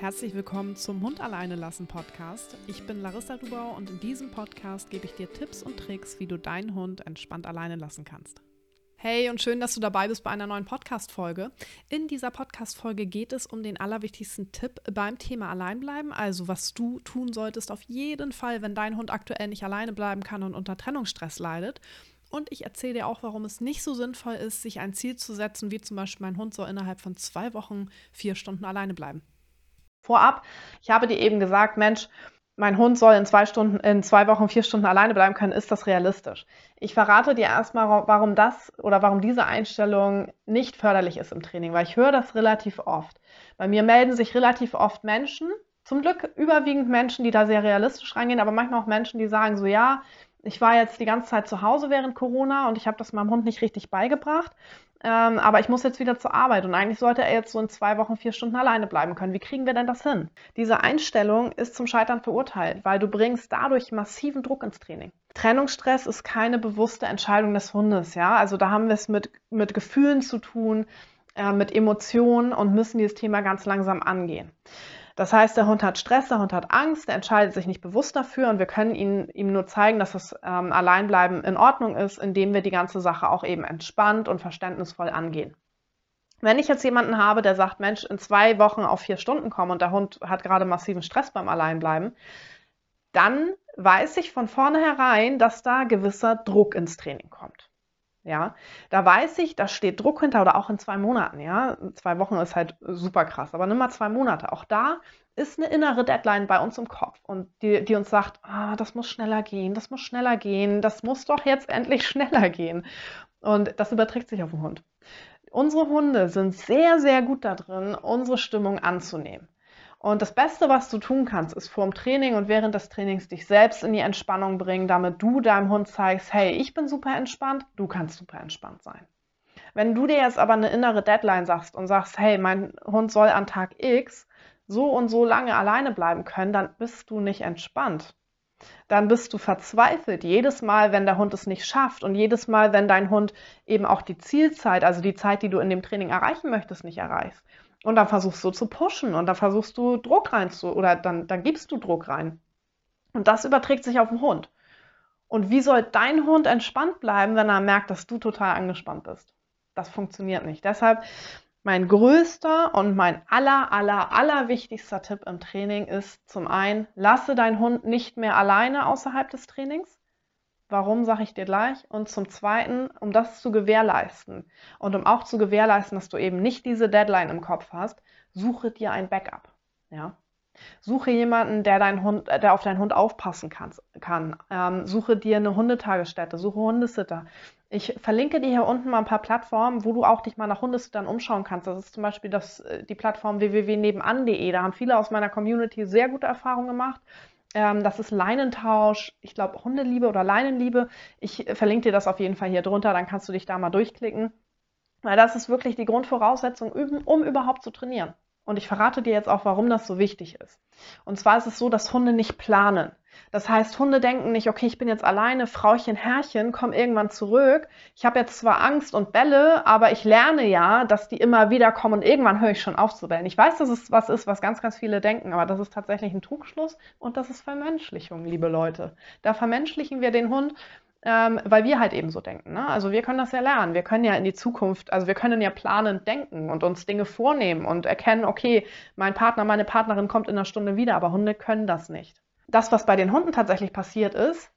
Herzlich willkommen zum Hund alleine lassen Podcast. Ich bin Larissa Dubau und in diesem Podcast gebe ich dir Tipps und Tricks, wie du deinen Hund entspannt alleine lassen kannst. Hey und schön, dass du dabei bist bei einer neuen Podcast-Folge. In dieser Podcast-Folge geht es um den allerwichtigsten Tipp beim Thema Alleinbleiben, also was du tun solltest auf jeden Fall, wenn dein Hund aktuell nicht alleine bleiben kann und unter Trennungsstress leidet. Und ich erzähle dir auch, warum es nicht so sinnvoll ist, sich ein Ziel zu setzen, wie zum Beispiel mein Hund soll innerhalb von zwei Wochen vier Stunden alleine bleiben. Vorab, ich habe dir eben gesagt, Mensch, mein Hund soll in zwei Stunden, in zwei Wochen, vier Stunden alleine bleiben können, ist das realistisch? Ich verrate dir erstmal, warum das oder warum diese Einstellung nicht förderlich ist im Training, weil ich höre das relativ oft. Bei mir melden sich relativ oft Menschen, zum Glück überwiegend Menschen, die da sehr realistisch reingehen, aber manchmal auch Menschen, die sagen so, ja, ich war jetzt die ganze Zeit zu Hause während Corona und ich habe das meinem Hund nicht richtig beigebracht. Ähm, aber ich muss jetzt wieder zur Arbeit und eigentlich sollte er jetzt so in zwei Wochen vier Stunden alleine bleiben können. Wie kriegen wir denn das hin? Diese Einstellung ist zum Scheitern verurteilt, weil du bringst dadurch massiven Druck ins Training. Trennungsstress ist keine bewusste Entscheidung des Hundes, ja. Also da haben wir es mit, mit Gefühlen zu tun, äh, mit Emotionen und müssen dieses Thema ganz langsam angehen. Das heißt, der Hund hat Stress, der Hund hat Angst, der entscheidet sich nicht bewusst dafür und wir können ihn, ihm nur zeigen, dass das ähm, Alleinbleiben in Ordnung ist, indem wir die ganze Sache auch eben entspannt und verständnisvoll angehen. Wenn ich jetzt jemanden habe, der sagt, Mensch, in zwei Wochen auf vier Stunden kommen und der Hund hat gerade massiven Stress beim Alleinbleiben, dann weiß ich von vornherein, dass da gewisser Druck ins Training kommt. Ja, da weiß ich, da steht Druck hinter oder auch in zwei Monaten. Ja, zwei Wochen ist halt super krass, aber nimm mal zwei Monate. Auch da ist eine innere Deadline bei uns im Kopf und die, die uns sagt, ah, das muss schneller gehen, das muss schneller gehen, das muss doch jetzt endlich schneller gehen. Und das überträgt sich auf den Hund. Unsere Hunde sind sehr, sehr gut darin, unsere Stimmung anzunehmen. Und das Beste, was du tun kannst, ist vor dem Training und während des Trainings dich selbst in die Entspannung bringen, damit du deinem Hund zeigst, hey, ich bin super entspannt, du kannst super entspannt sein. Wenn du dir jetzt aber eine innere Deadline sagst und sagst, hey, mein Hund soll an Tag X so und so lange alleine bleiben können, dann bist du nicht entspannt. Dann bist du verzweifelt jedes Mal, wenn der Hund es nicht schafft und jedes Mal, wenn dein Hund eben auch die Zielzeit, also die Zeit, die du in dem Training erreichen möchtest, nicht erreichst. Und dann versuchst du zu pushen und dann versuchst du Druck rein zu, oder dann, dann gibst du Druck rein. Und das überträgt sich auf den Hund. Und wie soll dein Hund entspannt bleiben, wenn er merkt, dass du total angespannt bist? Das funktioniert nicht. Deshalb mein größter und mein aller, aller, aller wichtigster Tipp im Training ist zum einen, lasse deinen Hund nicht mehr alleine außerhalb des Trainings. Warum, sage ich dir gleich. Und zum Zweiten, um das zu gewährleisten und um auch zu gewährleisten, dass du eben nicht diese Deadline im Kopf hast, suche dir ein Backup. Ja? Suche jemanden, der, dein Hund, der auf deinen Hund aufpassen kann. kann. Ähm, suche dir eine Hundetagesstätte, suche Hundesitter. Ich verlinke dir hier unten mal ein paar Plattformen, wo du auch dich mal nach Hundesittern umschauen kannst. Das ist zum Beispiel das, äh, die Plattform www.nebenan.de. Da haben viele aus meiner Community sehr gute Erfahrungen gemacht. Ähm, das ist Leinentausch, ich glaube Hundeliebe oder Leinenliebe. Ich verlinke dir das auf jeden Fall hier drunter, dann kannst du dich da mal durchklicken. Weil das ist wirklich die Grundvoraussetzung, um überhaupt zu trainieren. Und ich verrate dir jetzt auch, warum das so wichtig ist. Und zwar ist es so, dass Hunde nicht planen. Das heißt, Hunde denken nicht, okay, ich bin jetzt alleine, Frauchen, Herrchen, komm irgendwann zurück. Ich habe jetzt zwar Angst und belle, aber ich lerne ja, dass die immer wieder kommen und irgendwann höre ich schon auf zu bellen. Ich weiß, dass es was ist, was ganz, ganz viele denken, aber das ist tatsächlich ein Trugschluss und das ist Vermenschlichung, liebe Leute. Da vermenschlichen wir den Hund ähm, weil wir halt eben so denken. Ne? Also wir können das ja lernen. Wir können ja in die Zukunft, also wir können ja planend denken und uns Dinge vornehmen und erkennen, okay, mein Partner, meine Partnerin kommt in einer Stunde wieder, aber Hunde können das nicht. Das, was bei den Hunden tatsächlich passiert ist,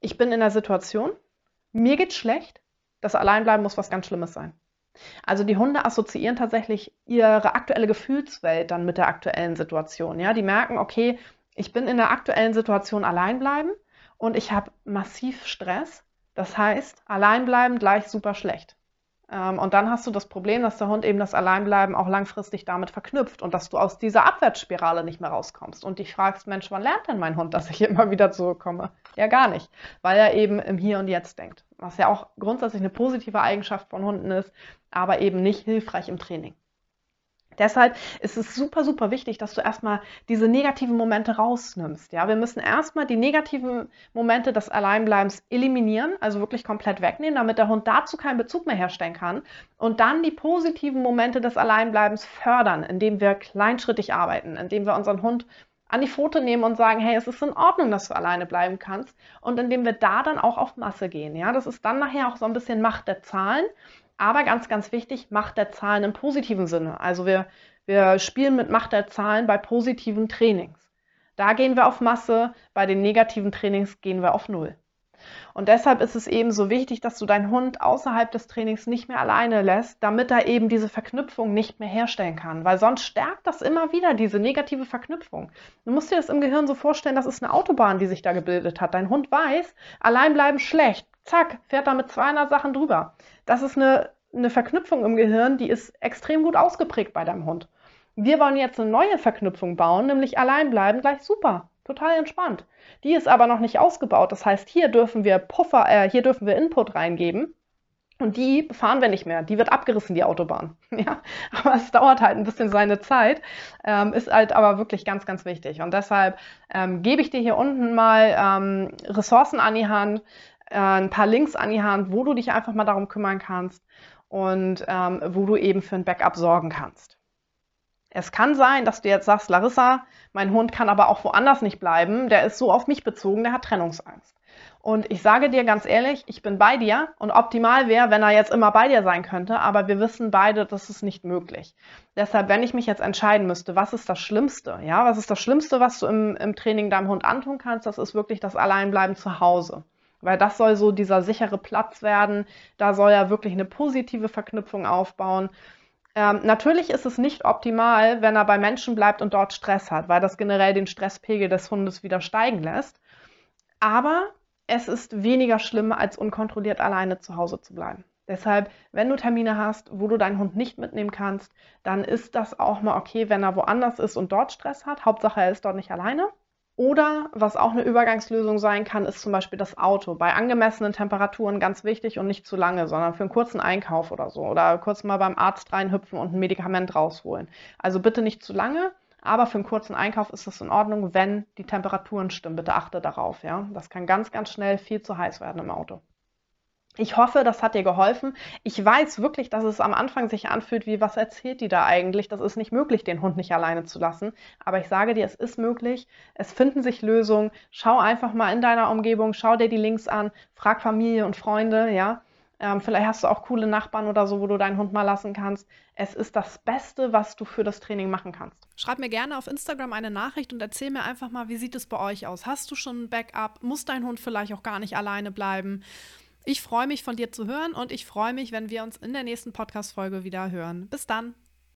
ich bin in der Situation, mir geht's schlecht, das Alleinbleiben muss was ganz Schlimmes sein. Also die Hunde assoziieren tatsächlich ihre aktuelle Gefühlswelt dann mit der aktuellen Situation. Ja, die merken, okay, ich bin in der aktuellen Situation allein bleiben und ich habe massiv Stress. Das heißt, Alleinbleiben gleich super schlecht. Ähm, und dann hast du das Problem, dass der Hund eben das Alleinbleiben auch langfristig damit verknüpft und dass du aus dieser Abwärtsspirale nicht mehr rauskommst und dich fragst, Mensch, wann lernt denn mein Hund, dass ich immer wieder zurückkomme? Ja, gar nicht, weil er eben im Hier und Jetzt denkt. Was ja auch grundsätzlich eine positive Eigenschaft von Hunden ist, aber eben nicht hilfreich im Training. Deshalb ist es super, super wichtig, dass du erstmal diese negativen Momente rausnimmst. Ja, wir müssen erstmal die negativen Momente des Alleinbleibens eliminieren, also wirklich komplett wegnehmen, damit der Hund dazu keinen Bezug mehr herstellen kann. Und dann die positiven Momente des Alleinbleibens fördern, indem wir kleinschrittig arbeiten, indem wir unseren Hund an die Pfote nehmen und sagen, hey, es ist in Ordnung, dass du alleine bleiben kannst. Und indem wir da dann auch auf Masse gehen. Ja, das ist dann nachher auch so ein bisschen Macht der Zahlen. Aber ganz, ganz wichtig, Macht der Zahlen im positiven Sinne. Also wir, wir spielen mit Macht der Zahlen bei positiven Trainings. Da gehen wir auf Masse, bei den negativen Trainings gehen wir auf Null. Und deshalb ist es eben so wichtig, dass du deinen Hund außerhalb des Trainings nicht mehr alleine lässt, damit er eben diese Verknüpfung nicht mehr herstellen kann. Weil sonst stärkt das immer wieder diese negative Verknüpfung. Du musst dir das im Gehirn so vorstellen, das ist eine Autobahn, die sich da gebildet hat. Dein Hund weiß, allein bleiben schlecht zack, fährt da mit 200 Sachen drüber. Das ist eine, eine Verknüpfung im Gehirn, die ist extrem gut ausgeprägt bei deinem Hund. Wir wollen jetzt eine neue Verknüpfung bauen, nämlich allein bleiben, gleich super, total entspannt. Die ist aber noch nicht ausgebaut. Das heißt, hier dürfen wir Puffer, äh, hier dürfen wir Input reingeben. Und die fahren wir nicht mehr. Die wird abgerissen, die Autobahn. Ja, aber es dauert halt ein bisschen seine Zeit. Ähm, ist halt aber wirklich ganz, ganz wichtig. Und deshalb ähm, gebe ich dir hier unten mal ähm, Ressourcen an die Hand, äh, ein paar Links an die Hand, wo du dich einfach mal darum kümmern kannst und ähm, wo du eben für ein Backup sorgen kannst. Es kann sein, dass du jetzt sagst, Larissa, mein Hund kann aber auch woanders nicht bleiben, der ist so auf mich bezogen, der hat Trennungsangst. Und ich sage dir ganz ehrlich, ich bin bei dir und optimal wäre, wenn er jetzt immer bei dir sein könnte, aber wir wissen beide, das ist nicht möglich. Deshalb, wenn ich mich jetzt entscheiden müsste, was ist das Schlimmste? Ja, was ist das Schlimmste, was du im, im Training deinem Hund antun kannst? Das ist wirklich das Alleinbleiben zu Hause weil das soll so dieser sichere Platz werden. Da soll er wirklich eine positive Verknüpfung aufbauen. Ähm, natürlich ist es nicht optimal, wenn er bei Menschen bleibt und dort Stress hat, weil das generell den Stresspegel des Hundes wieder steigen lässt. Aber es ist weniger schlimm, als unkontrolliert alleine zu Hause zu bleiben. Deshalb, wenn du Termine hast, wo du deinen Hund nicht mitnehmen kannst, dann ist das auch mal okay, wenn er woanders ist und dort Stress hat. Hauptsache, er ist dort nicht alleine. Oder was auch eine Übergangslösung sein kann, ist zum Beispiel das Auto. Bei angemessenen Temperaturen ganz wichtig und nicht zu lange, sondern für einen kurzen Einkauf oder so. Oder kurz mal beim Arzt reinhüpfen und ein Medikament rausholen. Also bitte nicht zu lange, aber für einen kurzen Einkauf ist es in Ordnung, wenn die Temperaturen stimmen. Bitte achte darauf, ja. Das kann ganz, ganz schnell viel zu heiß werden im Auto. Ich hoffe, das hat dir geholfen. Ich weiß wirklich, dass es am Anfang sich anfühlt, wie was erzählt die da eigentlich? Das ist nicht möglich, den Hund nicht alleine zu lassen. Aber ich sage dir, es ist möglich. Es finden sich Lösungen. Schau einfach mal in deiner Umgebung, schau dir die Links an, frag Familie und Freunde, ja. Ähm, vielleicht hast du auch coole Nachbarn oder so, wo du deinen Hund mal lassen kannst. Es ist das Beste, was du für das Training machen kannst. Schreib mir gerne auf Instagram eine Nachricht und erzähl mir einfach mal, wie sieht es bei euch aus? Hast du schon ein Backup? Muss dein Hund vielleicht auch gar nicht alleine bleiben? Ich freue mich von dir zu hören und ich freue mich, wenn wir uns in der nächsten Podcast-Folge wieder hören. Bis dann.